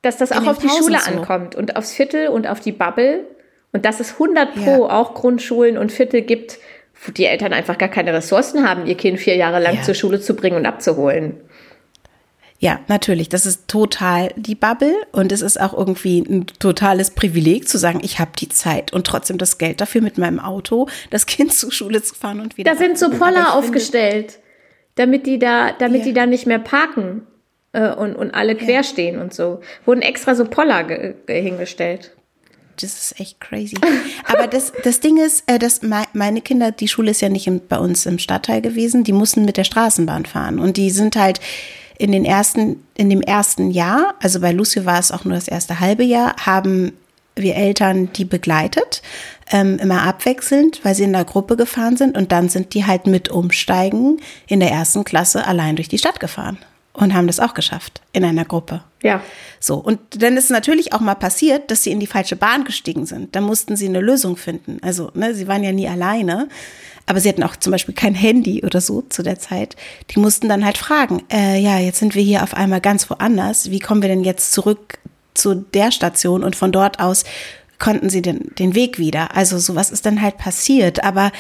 dass das auch auf die Schule so. ankommt und aufs Viertel und auf die Bubble und dass es 100 pro ja. auch Grundschulen und Viertel gibt die Eltern einfach gar keine Ressourcen haben, ihr Kind vier Jahre lang ja. zur Schule zu bringen und abzuholen. Ja, natürlich. Das ist total die Bubble und es ist auch irgendwie ein totales Privileg zu sagen, ich habe die Zeit und trotzdem das Geld dafür mit meinem Auto, das Kind zur Schule zu fahren und wieder. Da sind so Poller aufgestellt, damit die da, damit ja. die da nicht mehr parken äh, und, und alle quer stehen und so. Wurden extra so Poller hingestellt das ist echt crazy. Aber das, das Ding ist, äh, dass meine Kinder, die Schule ist ja nicht bei uns im Stadtteil gewesen, die mussten mit der Straßenbahn fahren. Und die sind halt in den ersten, in dem ersten Jahr, also bei Lucio war es auch nur das erste halbe Jahr, haben wir Eltern die begleitet, ähm, immer abwechselnd, weil sie in der Gruppe gefahren sind und dann sind die halt mit Umsteigen in der ersten Klasse allein durch die Stadt gefahren. Und haben das auch geschafft in einer Gruppe. Ja. So, und dann ist natürlich auch mal passiert, dass sie in die falsche Bahn gestiegen sind. Da mussten sie eine Lösung finden. Also, ne, sie waren ja nie alleine, aber sie hatten auch zum Beispiel kein Handy oder so zu der Zeit. Die mussten dann halt fragen, äh, ja, jetzt sind wir hier auf einmal ganz woanders. Wie kommen wir denn jetzt zurück zu der Station? Und von dort aus konnten sie den, den Weg wieder. Also sowas ist dann halt passiert. Aber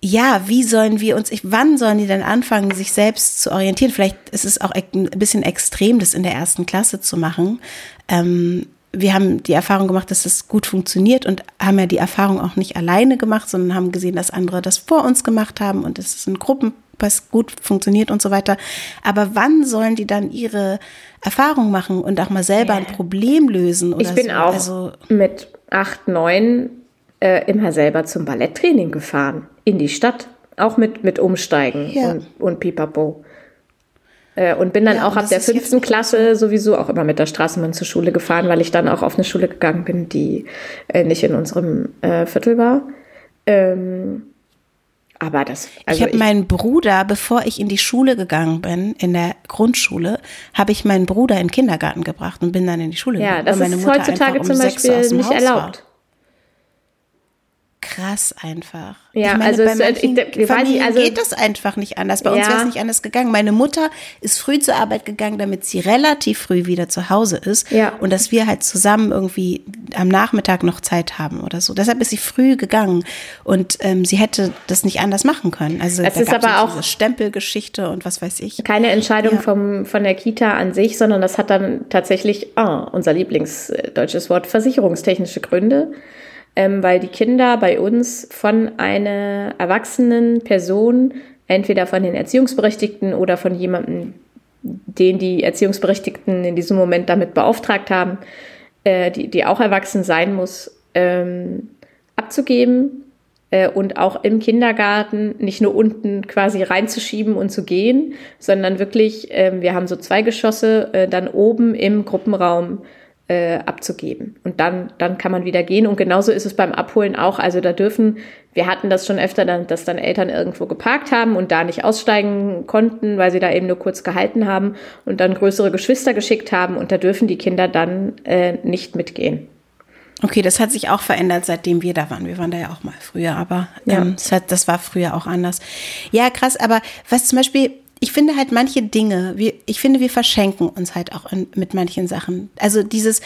ja, wie sollen wir uns, wann sollen die denn anfangen, sich selbst zu orientieren? Vielleicht ist es auch ein bisschen extrem, das in der ersten Klasse zu machen. Ähm, wir haben die Erfahrung gemacht, dass es gut funktioniert und haben ja die Erfahrung auch nicht alleine gemacht, sondern haben gesehen, dass andere das vor uns gemacht haben und es ist in Gruppen was gut funktioniert und so weiter. Aber wann sollen die dann ihre Erfahrung machen und auch mal selber ein Problem lösen? ich bin so? auch also, mit acht, neun äh, immer selber zum Balletttraining gefahren, in die Stadt, auch mit, mit Umsteigen ja. und, und Pipapo. Äh, und bin dann ja, auch ab der fünften Klasse sowieso auch immer mit der Straßenbahn zur Schule gefahren, weil ich dann auch auf eine Schule gegangen bin, die äh, nicht in unserem äh, Viertel war. Ähm, aber das. Also ich habe meinen Bruder, bevor ich in die Schule gegangen bin, in der Grundschule, habe ich meinen Bruder in den Kindergarten gebracht und bin dann in die Schule ja, gegangen. Ja, das ist heutzutage um zum Beispiel nicht erlaubt. War krass einfach. Ja, meine, also, bei es, ich, ich weiß nicht, also geht das einfach nicht anders. Bei ja. uns wäre es nicht anders gegangen. Meine Mutter ist früh zur Arbeit gegangen, damit sie relativ früh wieder zu Hause ist ja. und dass wir halt zusammen irgendwie am Nachmittag noch Zeit haben oder so. Deshalb ist sie früh gegangen und ähm, sie hätte das nicht anders machen können. Also es ist aber auch Stempelgeschichte und was weiß ich. Keine Entscheidung ja. vom von der Kita an sich, sondern das hat dann tatsächlich oh, unser Lieblingsdeutsches Wort versicherungstechnische Gründe ähm, weil die Kinder bei uns von einer erwachsenen Person, entweder von den Erziehungsberechtigten oder von jemandem, den die Erziehungsberechtigten in diesem Moment damit beauftragt haben, äh, die, die auch erwachsen sein muss, ähm, abzugeben äh, und auch im Kindergarten nicht nur unten quasi reinzuschieben und zu gehen, sondern wirklich, äh, wir haben so zwei Geschosse, äh, dann oben im Gruppenraum äh, abzugeben. Und dann, dann kann man wieder gehen. Und genauso ist es beim Abholen auch. Also da dürfen, wir hatten das schon öfter, dann, dass dann Eltern irgendwo geparkt haben und da nicht aussteigen konnten, weil sie da eben nur kurz gehalten haben und dann größere Geschwister geschickt haben. Und da dürfen die Kinder dann äh, nicht mitgehen. Okay, das hat sich auch verändert, seitdem wir da waren. Wir waren da ja auch mal früher, aber ähm, ja. das, hat, das war früher auch anders. Ja, krass, aber was zum Beispiel ich finde halt manche Dinge, wir, ich finde, wir verschenken uns halt auch in, mit manchen Sachen. Also dieses,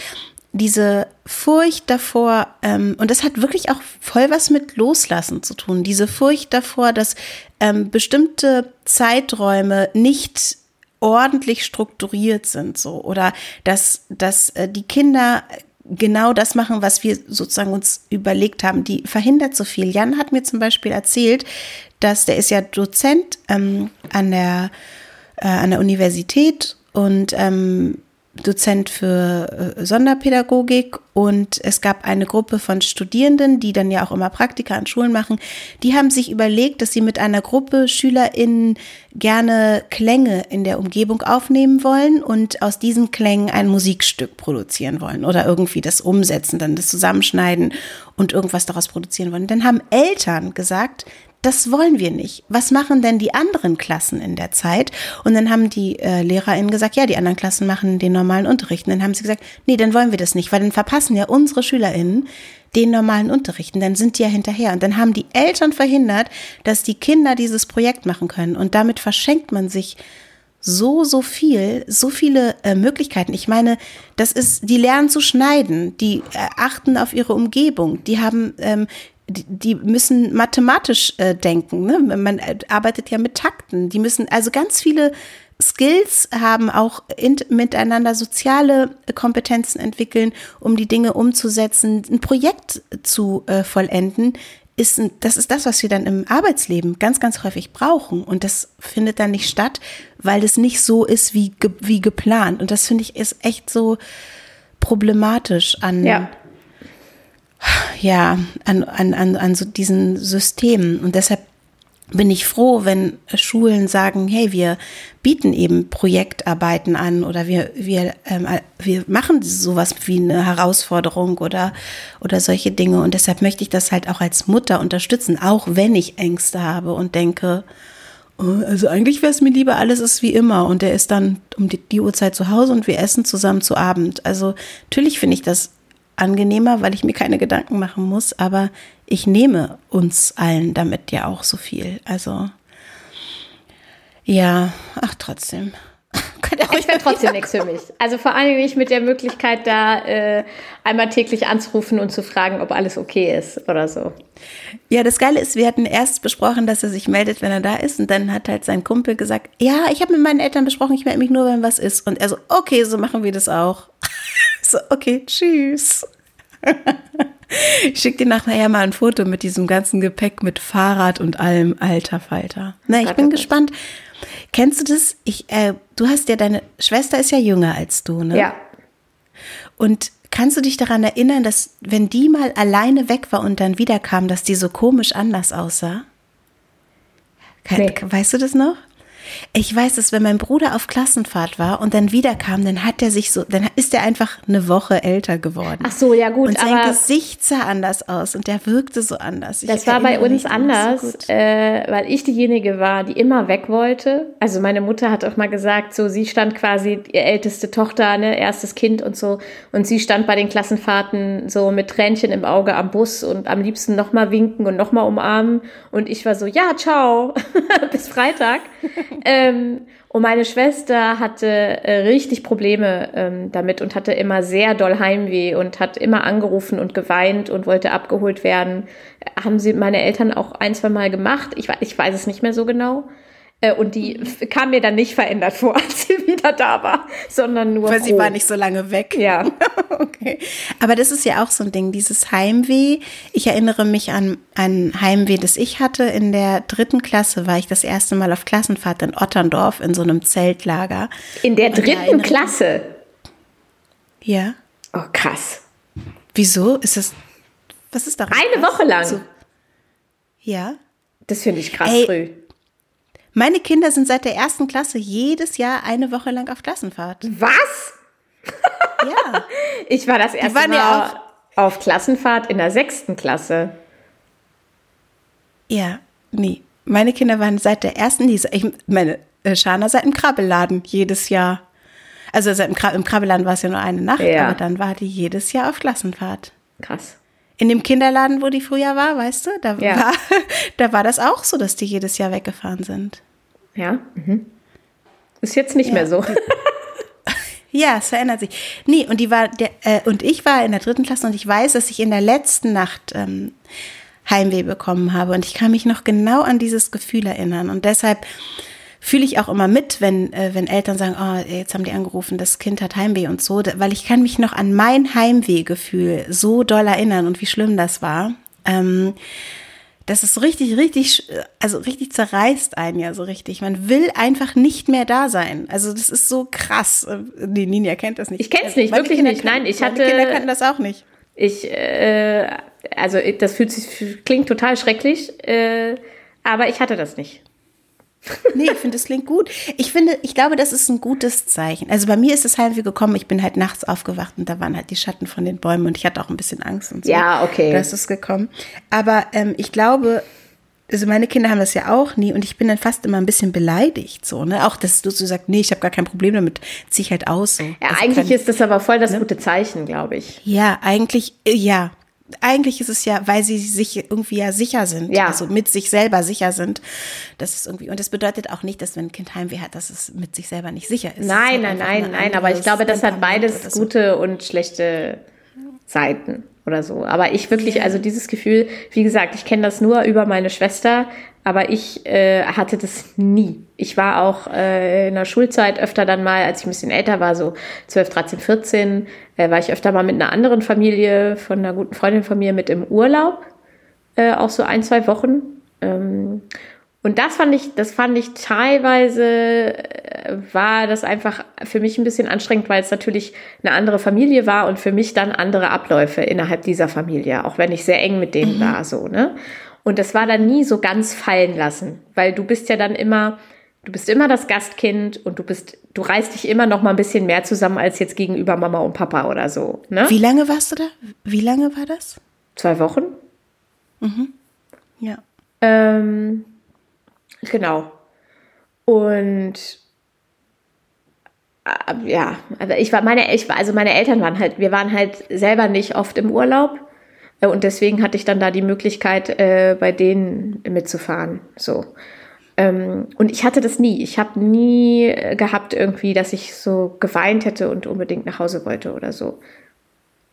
diese Furcht davor, ähm, und das hat wirklich auch voll was mit Loslassen zu tun, diese Furcht davor, dass ähm, bestimmte Zeiträume nicht ordentlich strukturiert sind, so, oder dass, dass äh, die Kinder genau das machen, was wir sozusagen uns überlegt haben. Die verhindert so viel. Jan hat mir zum Beispiel erzählt, dass der ist ja Dozent ähm, an der äh, an der Universität und ähm, Dozent für äh, Sonderpädagogik und es gab eine Gruppe von Studierenden, die dann ja auch immer Praktika an Schulen machen. Die haben sich überlegt, dass sie mit einer Gruppe SchülerInnen gerne Klänge in der Umgebung aufnehmen wollen und aus diesen Klängen ein Musikstück produzieren wollen oder irgendwie das umsetzen, dann das zusammenschneiden und irgendwas daraus produzieren wollen. Dann haben Eltern gesagt, das wollen wir nicht. Was machen denn die anderen Klassen in der Zeit? Und dann haben die äh, LehrerInnen gesagt, ja, die anderen Klassen machen den normalen Unterricht. Und dann haben sie gesagt, nee, dann wollen wir das nicht, weil dann verpassen ja unsere SchülerInnen den normalen Unterricht. Und dann sind die ja hinterher. Und dann haben die Eltern verhindert, dass die Kinder dieses Projekt machen können. Und damit verschenkt man sich so, so viel, so viele äh, Möglichkeiten. Ich meine, das ist, die lernen zu schneiden, die äh, achten auf ihre Umgebung, die haben ähm, die, die müssen mathematisch äh, denken. Ne? Man äh, arbeitet ja mit Takten. Die müssen also ganz viele Skills haben, auch in, miteinander soziale Kompetenzen entwickeln, um die Dinge umzusetzen, ein Projekt zu äh, vollenden. Ist, das ist das, was wir dann im Arbeitsleben ganz, ganz häufig brauchen. Und das findet dann nicht statt, weil es nicht so ist wie, wie geplant. Und das finde ich ist echt so problematisch an, ja ja, an, an, an, an so diesen Systemen. Und deshalb bin ich froh, wenn Schulen sagen, hey, wir bieten eben Projektarbeiten an oder wir, wir, ähm, wir machen sowas wie eine Herausforderung oder, oder solche Dinge. Und deshalb möchte ich das halt auch als Mutter unterstützen, auch wenn ich Ängste habe und denke, oh, also eigentlich wäre es mir lieber, alles ist wie immer und er ist dann um die, die Uhrzeit zu Hause und wir essen zusammen zu Abend. Also natürlich finde ich das angenehmer, weil ich mir keine Gedanken machen muss, aber ich nehme uns allen damit ja auch so viel. Also ja, ach trotzdem. Ich wäre trotzdem nichts für mich. Also vor allen Dingen nicht mit der Möglichkeit, da äh, einmal täglich anzurufen und zu fragen, ob alles okay ist oder so. Ja, das Geile ist, wir hatten erst besprochen, dass er sich meldet, wenn er da ist. Und dann hat halt sein Kumpel gesagt, ja, ich habe mit meinen Eltern besprochen, ich melde mich nur, wenn was ist. Und er so, okay, so machen wir das auch. so, okay, tschüss. ich schicke dir nachher mal ein Foto mit diesem ganzen Gepäck mit Fahrrad und allem, alter Falter. Na, ich bin gespannt. Kennst du das? Ich, äh, du hast ja deine Schwester ist ja jünger als du, ne? Ja. Und kannst du dich daran erinnern, dass wenn die mal alleine weg war und dann wiederkam, dass die so komisch anders aussah? Nee. Weißt du das noch? Ich weiß dass wenn mein Bruder auf Klassenfahrt war und dann wiederkam, dann hat er sich so, dann ist er einfach eine Woche älter geworden. Ach so, ja gut. Und sein Gesicht sah anders aus und der wirkte so anders. Ich das war bei uns anders, so äh, weil ich diejenige war, die immer weg wollte. Also meine Mutter hat auch mal gesagt, so sie stand quasi ihr älteste Tochter, ne, erstes Kind und so, und sie stand bei den Klassenfahrten so mit Tränchen im Auge am Bus und am liebsten nochmal winken und nochmal umarmen. Und ich war so, ja, ciao, bis Freitag. Ähm, und meine Schwester hatte äh, richtig Probleme ähm, damit und hatte immer sehr doll Heimweh und hat immer angerufen und geweint und wollte abgeholt werden. Haben sie meine Eltern auch ein, zwei Mal gemacht. Ich, ich weiß es nicht mehr so genau. Äh, und die kam mir dann nicht verändert vor, als sie wieder da war, sondern nur. Weil sie war nicht so lange weg. Ja. okay. Aber das ist ja auch so ein Ding, dieses Heimweh. Ich erinnere mich an ein Heimweh, das ich hatte. In der dritten Klasse war ich das erste Mal auf Klassenfahrt in Otterndorf in so einem Zeltlager. In der dritten Klasse? Ja. Oh, krass. Wieso? Ist das. Was ist da? Eine Woche lang. So, ja. Das finde ich krass Ey, früh. Meine Kinder sind seit der ersten Klasse jedes Jahr eine Woche lang auf Klassenfahrt. Was? Ja. Ich war das erste Mal ja auf Klassenfahrt in der sechsten Klasse. Ja, nee. Meine Kinder waren seit der ersten, ich meine, äh, Shana seit dem Krabbelladen jedes Jahr. Also seit dem, im Krabbelladen war es ja nur eine Nacht, ja. aber dann war die jedes Jahr auf Klassenfahrt. Krass. In dem Kinderladen, wo die früher war, weißt du, da, ja. war, da war das auch so, dass die jedes Jahr weggefahren sind. Ja. Mhm. Ist jetzt nicht ja. mehr so. Ja, es verändert sich. Nee, und die war der, äh, und ich war in der dritten Klasse und ich weiß, dass ich in der letzten Nacht ähm, Heimweh bekommen habe. Und ich kann mich noch genau an dieses Gefühl erinnern. Und deshalb fühle ich auch immer mit, wenn, äh, wenn Eltern sagen, oh, jetzt haben die angerufen, das Kind hat Heimweh und so, weil ich kann mich noch an mein Heimwehgefühl so doll erinnern und wie schlimm das war. Ähm, das ist richtig, richtig, also richtig zerreißt einen ja so richtig. Man will einfach nicht mehr da sein. Also das ist so krass. Die Ninja kennt das nicht. Ich kenne es nicht, wirklich Kinder nicht. Nein, ich hatte. Kinder kannten das auch nicht. Ich, äh, also das fühlt sich, klingt total schrecklich, äh, aber ich hatte das nicht. Nee, ich finde, das klingt gut. Ich finde, ich glaube, das ist ein gutes Zeichen. Also bei mir ist es halt wie gekommen, ich bin halt nachts aufgewacht und da waren halt die Schatten von den Bäumen und ich hatte auch ein bisschen Angst und so. Ja, okay. Da ist gekommen. Aber ähm, ich glaube, also meine Kinder haben das ja auch nie und ich bin dann fast immer ein bisschen beleidigt so, ne? Auch, dass du so sagst, nee, ich habe gar kein Problem damit, zieh ich halt aus. So. Ja, also eigentlich kann, ist das aber voll das ne? gute Zeichen, glaube ich. Ja, eigentlich, äh, ja, eigentlich ist es ja, weil sie sich irgendwie ja sicher sind, ja. also mit sich selber sicher sind. Das ist irgendwie, und das bedeutet auch nicht, dass wenn ein Kind Heimweh hat, dass es mit sich selber nicht sicher ist. Nein, nein, nein, nein, aber ich glaube, das hat beides gute und schlechte Seiten oder so. Aber ich wirklich, also dieses Gefühl, wie gesagt, ich kenne das nur über meine Schwester, aber ich äh, hatte das nie. Ich war auch äh, in der Schulzeit öfter dann mal, als ich ein bisschen älter war, so 12, 13, 14, äh, war ich öfter mal mit einer anderen Familie, von einer guten Freundin von mir mit im Urlaub. Äh, auch so ein, zwei Wochen. Ähm, und das fand ich, das fand ich teilweise, äh, war das einfach für mich ein bisschen anstrengend, weil es natürlich eine andere Familie war und für mich dann andere Abläufe innerhalb dieser Familie, auch wenn ich sehr eng mit denen mhm. war, so, ne? Und das war dann nie so ganz fallen lassen, weil du bist ja dann immer, du bist immer das Gastkind und du bist, du reißt dich immer noch mal ein bisschen mehr zusammen als jetzt gegenüber Mama und Papa oder so. Ne? Wie lange warst du da? Wie lange war das? Zwei Wochen. Mhm. Ja. Ähm, genau. Und äh, ja, also ich war meine, ich war, also meine Eltern waren halt, wir waren halt selber nicht oft im Urlaub. Äh, und deswegen hatte ich dann da die Möglichkeit, äh, bei denen mitzufahren. So. Ähm, und ich hatte das nie. Ich habe nie gehabt irgendwie, dass ich so geweint hätte und unbedingt nach Hause wollte oder so.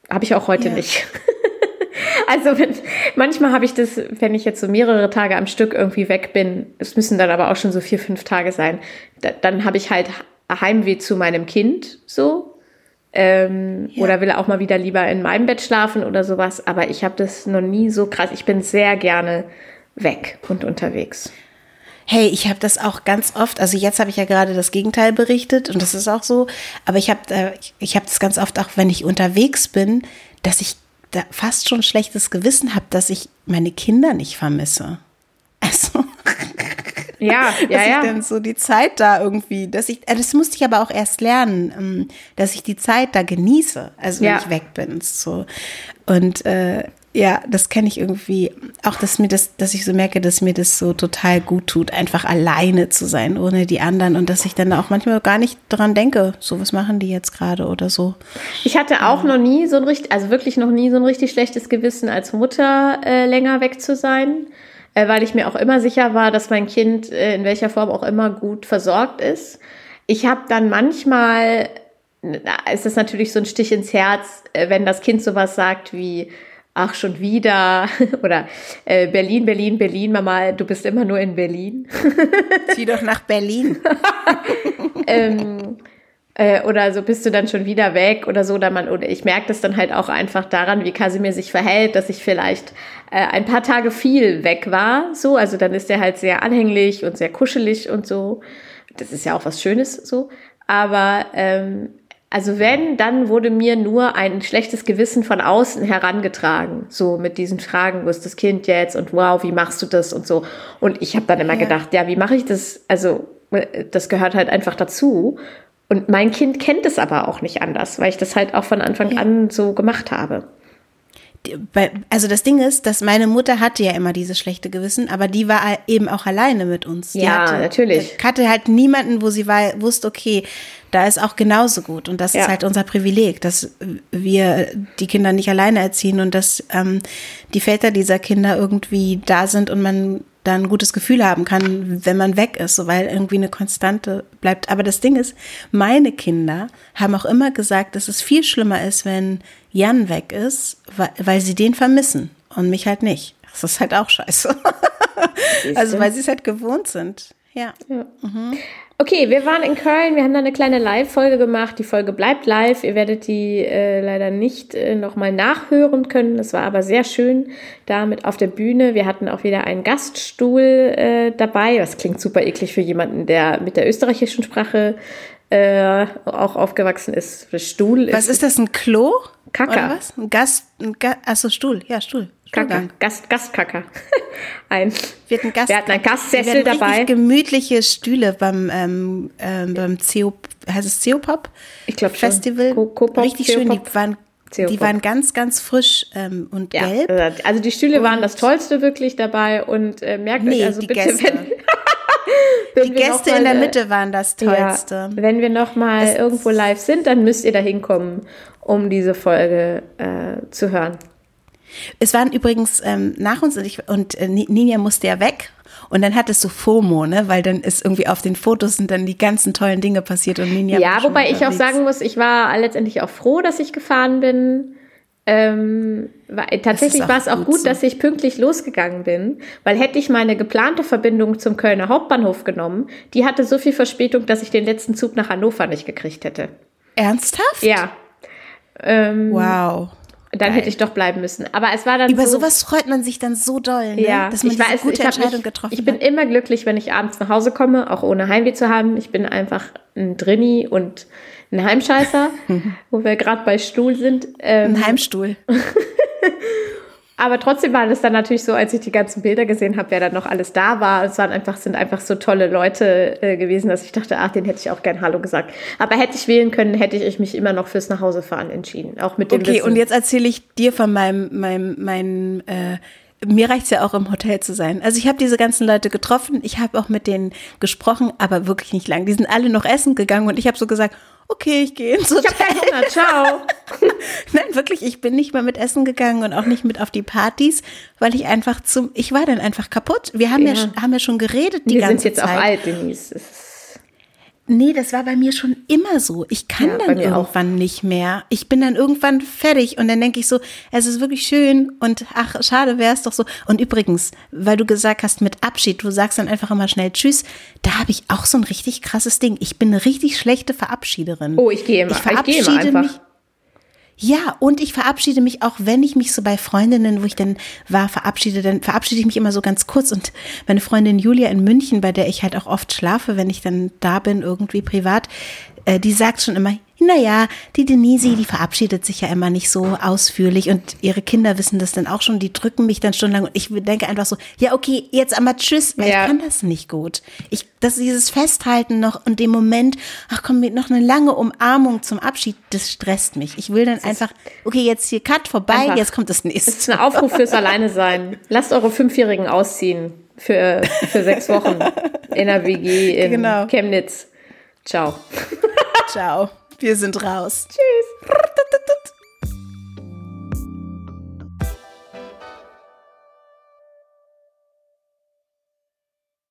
Habe ich auch heute ja. nicht. also wenn, manchmal habe ich das, wenn ich jetzt so mehrere Tage am Stück irgendwie weg bin, es müssen dann aber auch schon so vier, fünf Tage sein, da, dann habe ich halt Heimweh zu meinem Kind so. Ähm, ja. Oder will auch mal wieder lieber in meinem Bett schlafen oder sowas. Aber ich habe das noch nie so krass. Ich bin sehr gerne weg und unterwegs. Hey, ich habe das auch ganz oft, also jetzt habe ich ja gerade das Gegenteil berichtet und das ist auch so, aber ich habe äh, ich habe das ganz oft auch, wenn ich unterwegs bin, dass ich fast schon schlechtes Gewissen habe, dass ich meine Kinder nicht vermisse. Also ja, ja, dass ja. ich dann so die Zeit da irgendwie, dass ich, äh, das musste ich aber auch erst lernen, ähm, dass ich die Zeit da genieße, also wenn ja. ich weg bin, so und äh, ja, das kenne ich irgendwie. Auch, dass mir das, dass ich so merke, dass mir das so total gut tut, einfach alleine zu sein, ohne die anderen. Und dass ich dann auch manchmal gar nicht daran denke, so was machen die jetzt gerade oder so. Ich hatte auch noch nie so ein richtig, also wirklich noch nie so ein richtig schlechtes Gewissen als Mutter äh, länger weg zu sein, äh, weil ich mir auch immer sicher war, dass mein Kind äh, in welcher Form auch immer gut versorgt ist. Ich habe dann manchmal, da ist das natürlich so ein Stich ins Herz, äh, wenn das Kind sowas sagt wie, ach schon wieder oder äh, Berlin, Berlin, Berlin, Mama, du bist immer nur in Berlin. Zieh doch nach Berlin. ähm, äh, oder so bist du dann schon wieder weg oder so. Oder, man, oder ich merke das dann halt auch einfach daran, wie Kasimir sich verhält, dass ich vielleicht äh, ein paar Tage viel weg war. So, also dann ist er halt sehr anhänglich und sehr kuschelig und so. Das ist ja auch was Schönes so. Aber ähm, also wenn, dann wurde mir nur ein schlechtes Gewissen von außen herangetragen, so mit diesen Fragen, wo ist das Kind jetzt und wow, wie machst du das und so. Und ich habe dann immer ja. gedacht, ja, wie mache ich das? Also das gehört halt einfach dazu. Und mein Kind kennt es aber auch nicht anders, weil ich das halt auch von Anfang ja. an so gemacht habe also das Ding ist, dass meine Mutter hatte ja immer dieses schlechte Gewissen, aber die war eben auch alleine mit uns. Die ja, hatte, natürlich. Hatte halt niemanden, wo sie war, wusste, okay, da ist auch genauso gut. Und das ja. ist halt unser Privileg, dass wir die Kinder nicht alleine erziehen und dass ähm, die Väter dieser Kinder irgendwie da sind und man da ein gutes Gefühl haben kann, wenn man weg ist, so weil irgendwie eine Konstante bleibt. Aber das Ding ist, meine Kinder haben auch immer gesagt, dass es viel schlimmer ist, wenn Jan weg ist, weil, weil sie den vermissen und mich halt nicht. Das ist halt auch scheiße. also weil sie es halt gewohnt sind. Ja. ja. Mhm. Okay, wir waren in Köln, wir haben da eine kleine Live-Folge gemacht. Die Folge bleibt live. Ihr werdet die äh, leider nicht äh, nochmal nachhören können. Das war aber sehr schön da mit auf der Bühne. Wir hatten auch wieder einen Gaststuhl äh, dabei. Das klingt super eklig für jemanden, der mit der österreichischen Sprache äh, auch aufgewachsen ist. Stuhl Was ist, ist das, ein Klo? Kacker. Oder was? Ein Gast, ein Ga achso, Stuhl, ja, Stuhl. Kacker, Gast, Gastkacker. ein, wir hatten, Gast, wir hatten einen Gastsessel wir dabei. gemütliche Stühle beim, ähm, ähm, beim CO, heißt es CO-Pop? Ich glaube Festival. Co -Co richtig schön, die waren die waren ganz, ganz frisch ähm, und ja, gelb. Äh, also die Stühle und waren das Tollste wirklich dabei und äh, merkt nee, euch also bitte, Gäste. wenn, die Gäste mal, in der äh, Mitte waren das Tollste. Ja, wenn wir noch mal irgendwo live sind, dann müsst ihr da hinkommen, um diese Folge äh, zu hören. Es waren übrigens ähm, nach uns und, ich, und äh, Ninja musste ja weg. Und dann hat es so FOMO, ne? Weil dann ist irgendwie auf den Fotos sind dann die ganzen tollen Dinge passiert und Ninja. Ja, wobei ich auch sagen muss, ich war letztendlich auch froh, dass ich gefahren bin. Ähm, war, tatsächlich war es auch gut, so. dass ich pünktlich losgegangen bin, weil hätte ich meine geplante Verbindung zum Kölner Hauptbahnhof genommen, die hatte so viel Verspätung, dass ich den letzten Zug nach Hannover nicht gekriegt hätte. Ernsthaft? Ja. Ähm, wow. Dann Geil. hätte ich doch bleiben müssen. Aber es war dann Über so, sowas freut man sich dann so doll, ne? ja, dass man ich weiß, gute ich Entscheidung mich, getroffen Ich bin hat. immer glücklich, wenn ich abends nach Hause komme, auch ohne Heimweh zu haben. Ich bin einfach ein Drinni und ein Heimscheißer, wo wir gerade bei Stuhl sind. Ähm, ein Heimstuhl. Aber trotzdem war das dann natürlich so, als ich die ganzen Bilder gesehen habe, wer dann noch alles da war. Es waren einfach, sind einfach so tolle Leute äh, gewesen, dass ich dachte, ach, den hätte ich auch gern Hallo gesagt. Aber hätte ich wählen können, hätte ich mich immer noch fürs Nachhausefahren entschieden. Auch mit dem Okay, Wissen. und jetzt erzähle ich dir von meinem, meinem, meinem äh, mir reicht es ja auch im Hotel zu sein. Also ich habe diese ganzen Leute getroffen, ich habe auch mit denen gesprochen, aber wirklich nicht lang. Die sind alle noch essen gegangen und ich habe so gesagt, okay, ich gehe ins Hotel. Ich keinen Hunger, ciao. Nein, wirklich, ich bin nicht mal mit essen gegangen und auch nicht mit auf die Partys, weil ich einfach zum, ich war dann einfach kaputt. Wir haben ja, ja haben ja schon geredet die Wir ganze Zeit. Wir sind jetzt Zeit. auch alt, Denise. Nee, das war bei mir schon immer so. Ich kann ja, dann irgendwann auch. nicht mehr. Ich bin dann irgendwann fertig und dann denke ich so, es ist wirklich schön und ach, schade wäre es doch so. Und übrigens, weil du gesagt hast mit Abschied, du sagst dann einfach immer schnell Tschüss, da habe ich auch so ein richtig krasses Ding. Ich bin eine richtig schlechte Verabschiederin. Oh, ich gehe immer. Ich verabschiede ich gehe immer einfach. Mich, ja, und ich verabschiede mich auch, wenn ich mich so bei Freundinnen, wo ich dann war, verabschiede, dann verabschiede ich mich immer so ganz kurz. Und meine Freundin Julia in München, bei der ich halt auch oft schlafe, wenn ich dann da bin, irgendwie privat, äh, die sagt schon immer, naja, die Denise, die verabschiedet sich ja immer nicht so ausführlich und ihre Kinder wissen das dann auch schon, die drücken mich dann stundenlang und ich denke einfach so, ja, okay, jetzt einmal tschüss, weil ja. ich kann das nicht gut. Ich, das dieses Festhalten noch und dem Moment, ach komm, noch eine lange Umarmung zum Abschied, das stresst mich. Ich will dann einfach, okay, jetzt hier Cut vorbei, einfach. jetzt kommt das nächste. Das ist ein Aufruf fürs Alleine sein. Lasst eure Fünfjährigen ausziehen für, für sechs Wochen in der WG in genau. Chemnitz. Ciao. Ciao. Wir sind raus. Tschüss.